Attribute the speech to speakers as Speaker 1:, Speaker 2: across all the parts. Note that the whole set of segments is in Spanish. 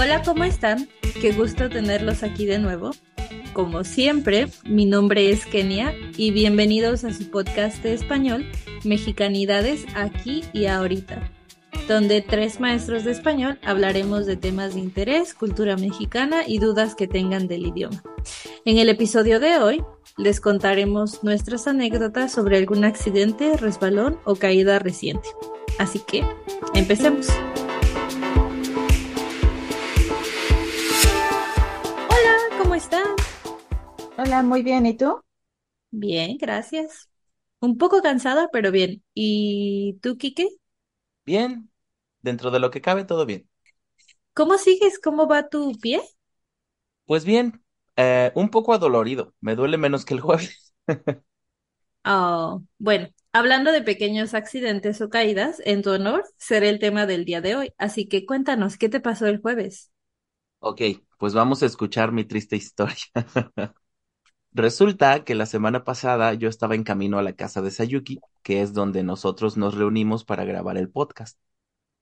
Speaker 1: Hola, ¿cómo están? Qué gusto tenerlos aquí de nuevo. Como siempre, mi nombre es Kenia y bienvenidos a su podcast de español, Mexicanidades aquí y ahorita, donde tres maestros de español hablaremos de temas de interés, cultura mexicana y dudas que tengan del idioma. En el episodio de hoy les contaremos nuestras anécdotas sobre algún accidente, resbalón o caída reciente. Así que, empecemos. Hola,
Speaker 2: muy bien. ¿Y tú?
Speaker 1: Bien, gracias. Un poco cansada, pero bien. ¿Y tú, Kike?
Speaker 3: Bien, dentro de lo que cabe, todo bien.
Speaker 1: ¿Cómo sigues? ¿Cómo va tu pie?
Speaker 3: Pues bien, eh, un poco adolorido, me duele menos que el jueves.
Speaker 1: Oh, bueno, hablando de pequeños accidentes o caídas, en tu honor será el tema del día de hoy. Así que cuéntanos, ¿qué te pasó el jueves?
Speaker 3: Ok, pues vamos a escuchar mi triste historia. Resulta que la semana pasada yo estaba en camino a la casa de Sayuki, que es donde nosotros nos reunimos para grabar el podcast.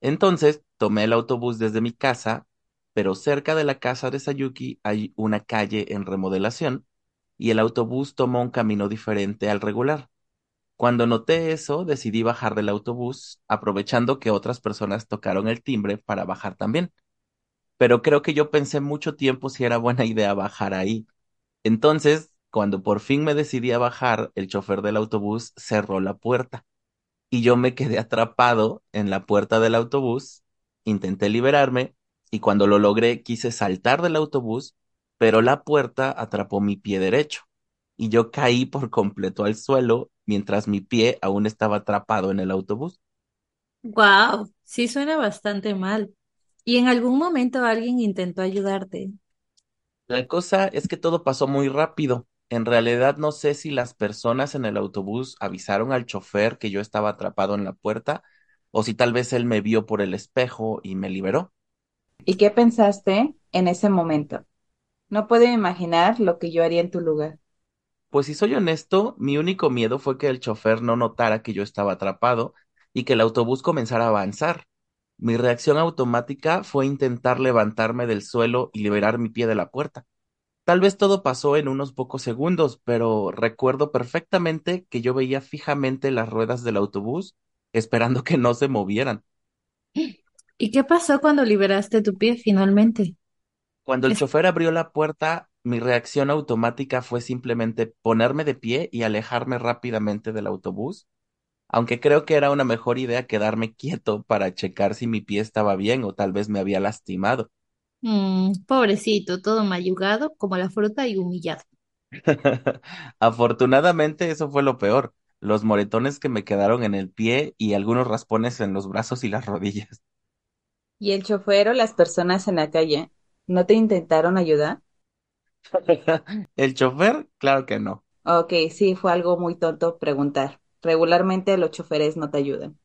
Speaker 3: Entonces tomé el autobús desde mi casa, pero cerca de la casa de Sayuki hay una calle en remodelación y el autobús tomó un camino diferente al regular. Cuando noté eso, decidí bajar del autobús, aprovechando que otras personas tocaron el timbre para bajar también. Pero creo que yo pensé mucho tiempo si era buena idea bajar ahí. Entonces, cuando por fin me decidí a bajar, el chofer del autobús cerró la puerta y yo me quedé atrapado en la puerta del autobús, intenté liberarme y cuando lo logré quise saltar del autobús, pero la puerta atrapó mi pie derecho y yo caí por completo al suelo mientras mi pie aún estaba atrapado en el autobús.
Speaker 1: Wow, sí suena bastante mal. ¿Y en algún momento alguien intentó ayudarte?
Speaker 3: La cosa es que todo pasó muy rápido. En realidad no sé si las personas en el autobús avisaron al chofer que yo estaba atrapado en la puerta o si tal vez él me vio por el espejo y me liberó.
Speaker 2: ¿Y qué pensaste en ese momento? No puedo imaginar lo que yo haría en tu lugar.
Speaker 3: Pues si soy honesto, mi único miedo fue que el chofer no notara que yo estaba atrapado y que el autobús comenzara a avanzar. Mi reacción automática fue intentar levantarme del suelo y liberar mi pie de la puerta. Tal vez todo pasó en unos pocos segundos, pero recuerdo perfectamente que yo veía fijamente las ruedas del autobús, esperando que no se movieran.
Speaker 1: ¿Y qué pasó cuando liberaste tu pie finalmente?
Speaker 3: Cuando el
Speaker 1: Es-
Speaker 3: chofer abrió la puerta, mi reacción automática fue simplemente ponerme de pie y alejarme rápidamente del autobús, aunque creo que era una mejor idea quedarme quieto para checar si mi pie estaba bien o tal vez me había lastimado.
Speaker 1: Mm, pobrecito, todo mayugado como la fruta y humillado.
Speaker 3: Afortunadamente, eso fue lo peor, los moretones que me quedaron en el pie y algunos raspones en los brazos y las rodillas.
Speaker 2: ¿Y el chofer o las personas en la calle no te intentaron ayudar?
Speaker 3: ¿El chofer? Claro que no.
Speaker 2: Ok, sí, fue algo muy tonto preguntar. Regularmente los choferes no te ayudan.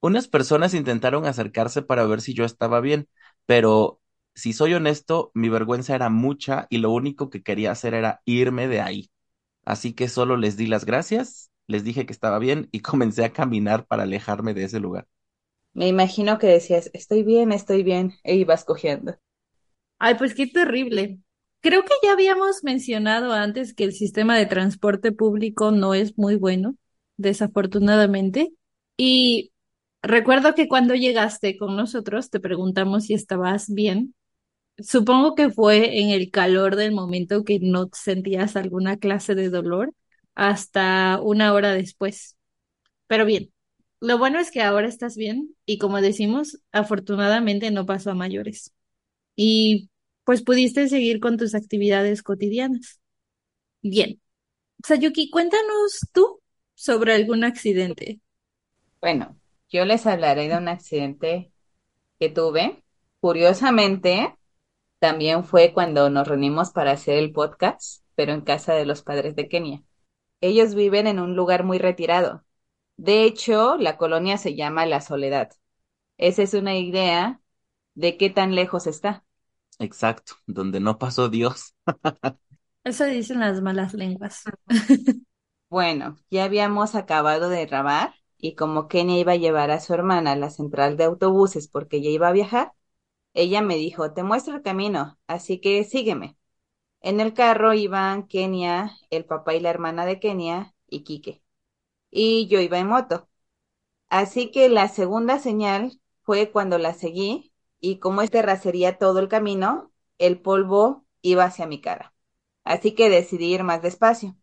Speaker 3: Unas personas intentaron acercarse para ver si yo estaba bien, pero si soy honesto, mi vergüenza era mucha y lo único que quería hacer era irme de ahí. Así que solo les di las gracias, les dije que estaba bien y comencé a caminar para alejarme de ese lugar.
Speaker 2: Me imagino que decías, estoy bien, estoy bien, e ibas cogiendo.
Speaker 1: Ay, pues qué terrible. Creo que ya habíamos mencionado antes que el sistema de transporte público no es muy bueno, desafortunadamente. Y recuerdo que cuando llegaste con nosotros te preguntamos si estabas bien. Supongo que fue en el calor del momento que no sentías alguna clase de dolor hasta una hora después. Pero bien, lo bueno es que ahora estás bien y como decimos, afortunadamente no pasó a mayores. Y pues pudiste seguir con tus actividades cotidianas. Bien. Sayuki, cuéntanos tú sobre algún accidente.
Speaker 2: Bueno, yo les hablaré de un accidente que tuve. Curiosamente, también fue cuando nos reunimos para hacer el podcast, pero en casa de los padres de Kenia. Ellos viven en un lugar muy retirado. De hecho, la colonia se llama La Soledad. Esa es una idea de qué tan lejos está.
Speaker 3: Exacto, donde no pasó Dios.
Speaker 1: Eso dicen las malas lenguas.
Speaker 2: Bueno, ya habíamos acabado de grabar y como Kenia iba a llevar a su hermana a la central de autobuses porque ella iba a viajar, ella me dijo, te muestro el camino, así que sígueme. En el carro iban Kenia, el papá y la hermana de Kenia y Quique. Y yo iba en moto. Así que la segunda señal fue cuando la seguí y como este terracería todo el camino, el polvo iba hacia mi cara. Así que decidí ir más despacio.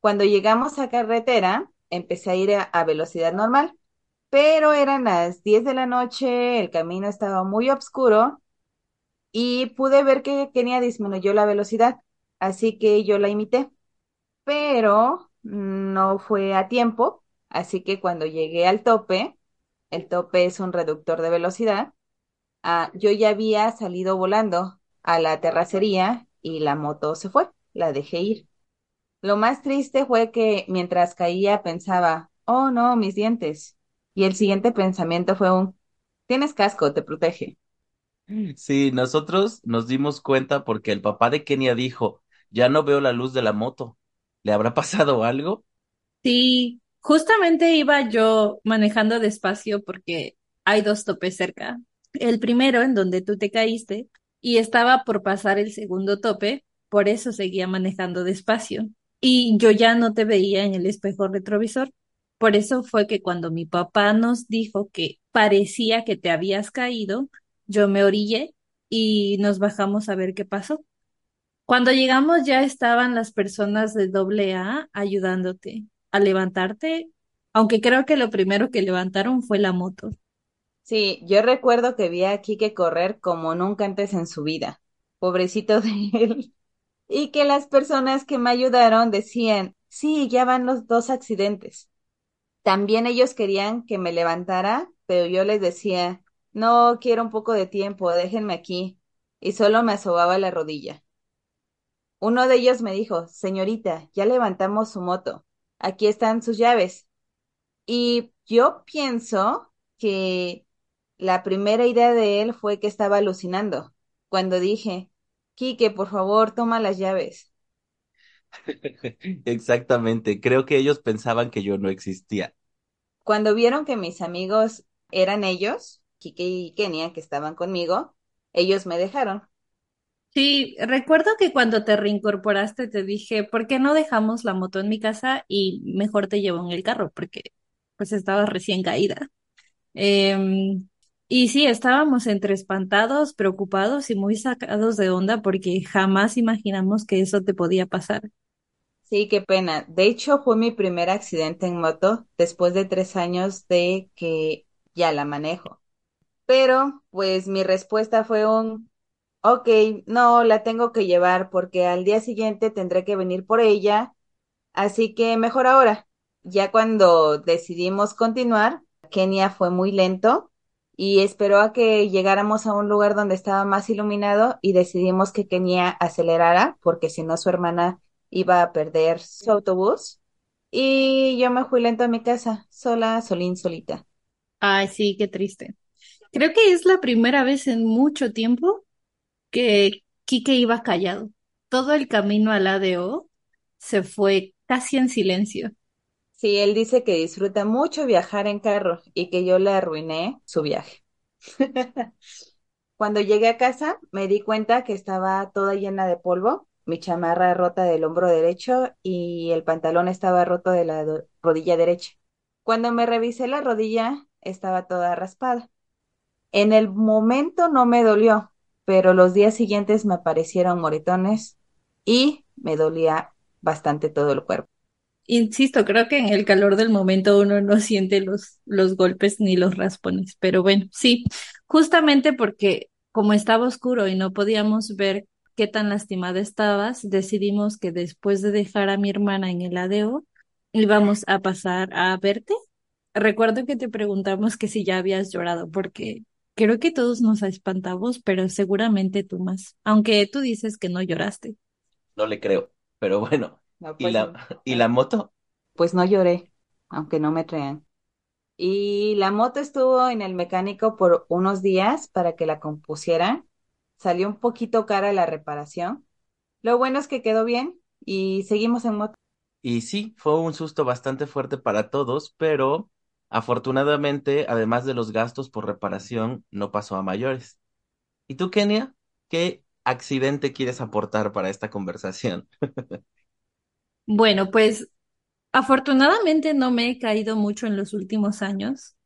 Speaker 2: Cuando llegamos a carretera, empecé a ir a velocidad normal, pero eran las 10 de la noche, el camino estaba muy oscuro y pude ver que Kenia disminuyó la velocidad, así que yo la imité, pero no fue a tiempo, así que cuando llegué al tope, el tope es un reductor de velocidad, ah, yo ya había salido volando a la terracería y la moto se fue, la dejé ir. Lo más triste fue que mientras caía pensaba, oh no, mis dientes. Y el siguiente pensamiento fue un, tienes casco, te protege.
Speaker 3: Sí, nosotros nos dimos cuenta porque el papá de Kenia dijo, ya no veo la luz de la moto. ¿Le habrá pasado algo?
Speaker 1: Sí, justamente iba yo manejando despacio porque hay dos topes cerca. El primero en donde tú te caíste y estaba por pasar el segundo tope, por eso seguía manejando despacio. Y yo ya no te veía en el espejo retrovisor. Por eso fue que cuando mi papá nos dijo que parecía que te habías caído, yo me orillé y nos bajamos a ver qué pasó. Cuando llegamos ya estaban las personas de doble A ayudándote a levantarte, aunque creo que lo primero que levantaron fue la moto.
Speaker 2: Sí, yo recuerdo que vi a Kike correr como nunca antes en su vida. Pobrecito de él. Y que las personas que me ayudaron decían, sí, ya van los dos accidentes. También ellos querían que me levantara, pero yo les decía, no, quiero un poco de tiempo, déjenme aquí. Y solo me asobaba la rodilla. Uno de ellos me dijo, señorita, ya levantamos su moto. Aquí están sus llaves. Y yo pienso que la primera idea de él fue que estaba alucinando. Cuando dije, Quique, por favor, toma las llaves.
Speaker 3: Exactamente, creo que ellos pensaban que yo no existía.
Speaker 2: Cuando vieron que mis amigos eran ellos, Quique y Kenia, que estaban conmigo, ellos me dejaron.
Speaker 1: Sí, recuerdo que cuando te reincorporaste te dije, ¿por qué no dejamos la moto en mi casa y mejor te llevo en el carro? Porque pues estabas recién caída. Em, y sí, estábamos entre espantados, preocupados y muy sacados de onda porque jamás imaginamos que eso te podía pasar.
Speaker 2: Sí, qué pena. De hecho, fue mi primer accidente en moto después de tres años de que ya la manejo. Pero, pues mi respuesta fue un, ok, no, la tengo que llevar porque al día siguiente tendré que venir por ella, así que mejor ahora. Ya cuando decidimos continuar, Kenia fue muy lento y esperó a que llegáramos a un lugar donde estaba más iluminado y decidimos que Kenia acelerara porque si no su hermana iba a perder su autobús. Y yo me fui lento a mi casa, sola, solín, solita.
Speaker 1: Ay, sí, qué triste. Creo que es la primera vez en mucho tiempo que Quique iba callado. Todo el camino al ADO se fue casi en silencio.
Speaker 2: Sí, él dice que disfruta mucho viajar en carro y que yo le arruiné su viaje. Cuando llegué a casa me di cuenta que estaba toda llena de polvo, mi chamarra rota del hombro derecho y el pantalón estaba roto de la rodilla derecha. Cuando me revisé la rodilla estaba toda raspada. En el momento no me dolió, pero los días siguientes me aparecieron moretones y me dolía bastante todo el cuerpo.
Speaker 1: Insisto, creo que en el calor del momento uno no siente los, los golpes ni los raspones, pero bueno, sí, justamente porque como estaba oscuro y no podíamos ver qué tan lastimada estabas, decidimos que después de dejar a mi hermana en el ADO, íbamos a pasar a verte. Recuerdo que te preguntamos que si ya habías llorado, porque creo que todos nos espantamos, pero seguramente tú más, aunque tú dices que no lloraste.
Speaker 3: No le creo, pero bueno.
Speaker 2: No,
Speaker 3: ¿Y
Speaker 2: pues,
Speaker 3: la, y la moto?
Speaker 2: pues no lloré, aunque no me crean. Y la moto estuvo en el mecánico por unos días para que la compusieran. Salió un poquito cara la reparación. Lo bueno es que quedó bien y seguimos en moto.
Speaker 3: Y sí, fue un susto bastante fuerte para todos, pero afortunadamente, además de los gastos por reparación, no pasó a mayores. ¿Y tú, Kenia? ¿Qué accidente quieres aportar para esta conversación?
Speaker 1: Bueno, pues afortunadamente no me he caído mucho en los últimos años.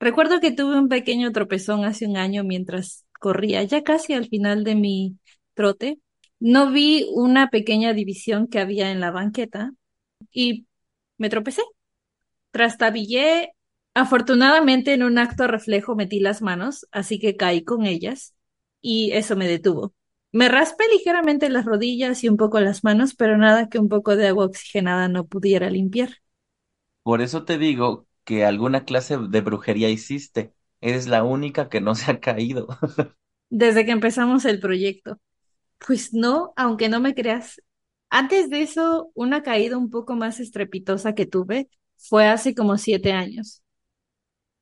Speaker 1: Recuerdo que tuve un pequeño tropezón hace un año mientras corría, ya casi al final de mi trote. No vi una pequeña división que había en la banqueta y me tropecé. Trastabillé. Afortunadamente, en un acto reflejo metí las manos, así que caí con ellas y eso me detuvo. Me raspé ligeramente las rodillas y un poco las manos, pero nada que un poco de agua oxigenada no pudiera limpiar.
Speaker 3: Por eso te digo que alguna clase de brujería hiciste. Eres la única que no se ha caído.
Speaker 1: Desde que empezamos el proyecto. Pues no, aunque no me creas. Antes de eso, una caída un poco más estrepitosa que tuve fue hace como siete años.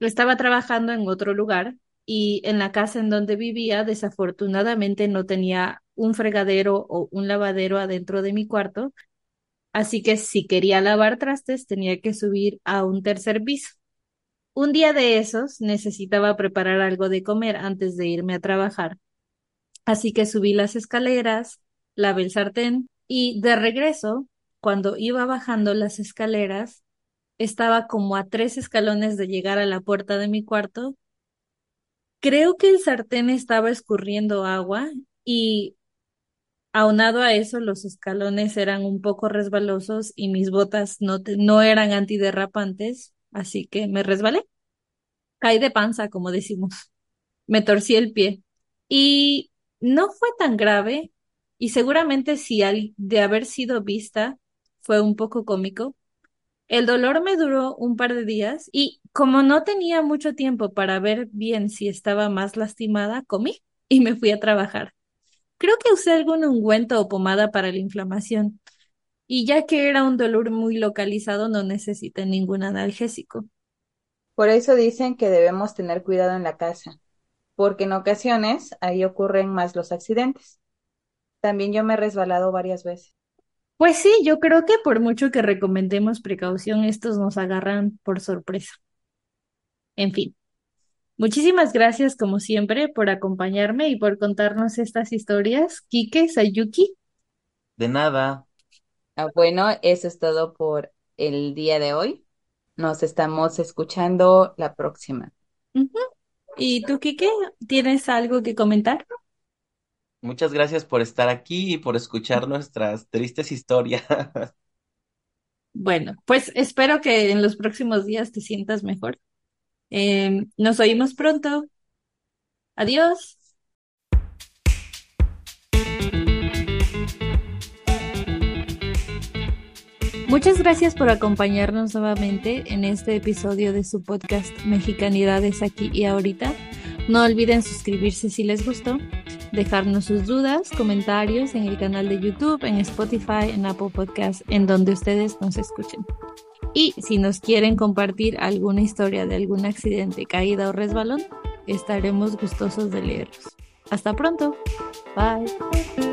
Speaker 1: Estaba trabajando en otro lugar y en la casa en donde vivía, desafortunadamente no tenía un fregadero o un lavadero adentro de mi cuarto, así que si quería lavar trastes tenía que subir a un tercer piso. Un día de esos necesitaba preparar algo de comer antes de irme a trabajar, así que subí las escaleras, lavé el sartén y de regreso, cuando iba bajando las escaleras, estaba como a tres escalones de llegar a la puerta de mi cuarto. Creo que el sartén estaba escurriendo agua y aunado a eso los escalones eran un poco resbalosos y mis botas no, no eran antiderrapantes, así que me resbalé. Caí de panza, como decimos. Me torcí el pie. Y no fue tan grave, y seguramente si al, de haber sido vista fue un poco cómico, el dolor me duró un par de días y como no tenía mucho tiempo para ver bien si estaba más lastimada, comí y me fui a trabajar. Creo que usé algún ungüento o pomada para la inflamación y ya que era un dolor muy localizado no necesité ningún analgésico.
Speaker 2: Por eso dicen que debemos tener cuidado en la casa, porque en ocasiones ahí ocurren más los accidentes. También yo me he resbalado varias veces.
Speaker 1: Pues sí, yo creo que por mucho que recomendemos precaución, estos nos agarran por sorpresa. En fin, muchísimas gracias como siempre por acompañarme y por contarnos estas historias. Kike, Sayuki.
Speaker 3: De nada.
Speaker 2: Ah, bueno, eso es todo por el día de hoy. Nos estamos escuchando la próxima.
Speaker 1: ¿Y tú, Kike, tienes algo que comentar?
Speaker 3: Muchas gracias por estar aquí y por escuchar nuestras tristes historias.
Speaker 1: Bueno, pues espero que en los próximos días te sientas mejor. Eh, nos oímos pronto. Adiós. Muchas gracias por acompañarnos nuevamente en este episodio de su podcast Mexicanidades aquí y ahorita. No olviden suscribirse si les gustó dejarnos sus dudas, comentarios en el canal de YouTube, en Spotify, en Apple Podcast, en donde ustedes nos escuchen. Y si nos quieren compartir alguna historia de algún accidente, caída o resbalón, estaremos gustosos de leerlos. Hasta pronto. Bye.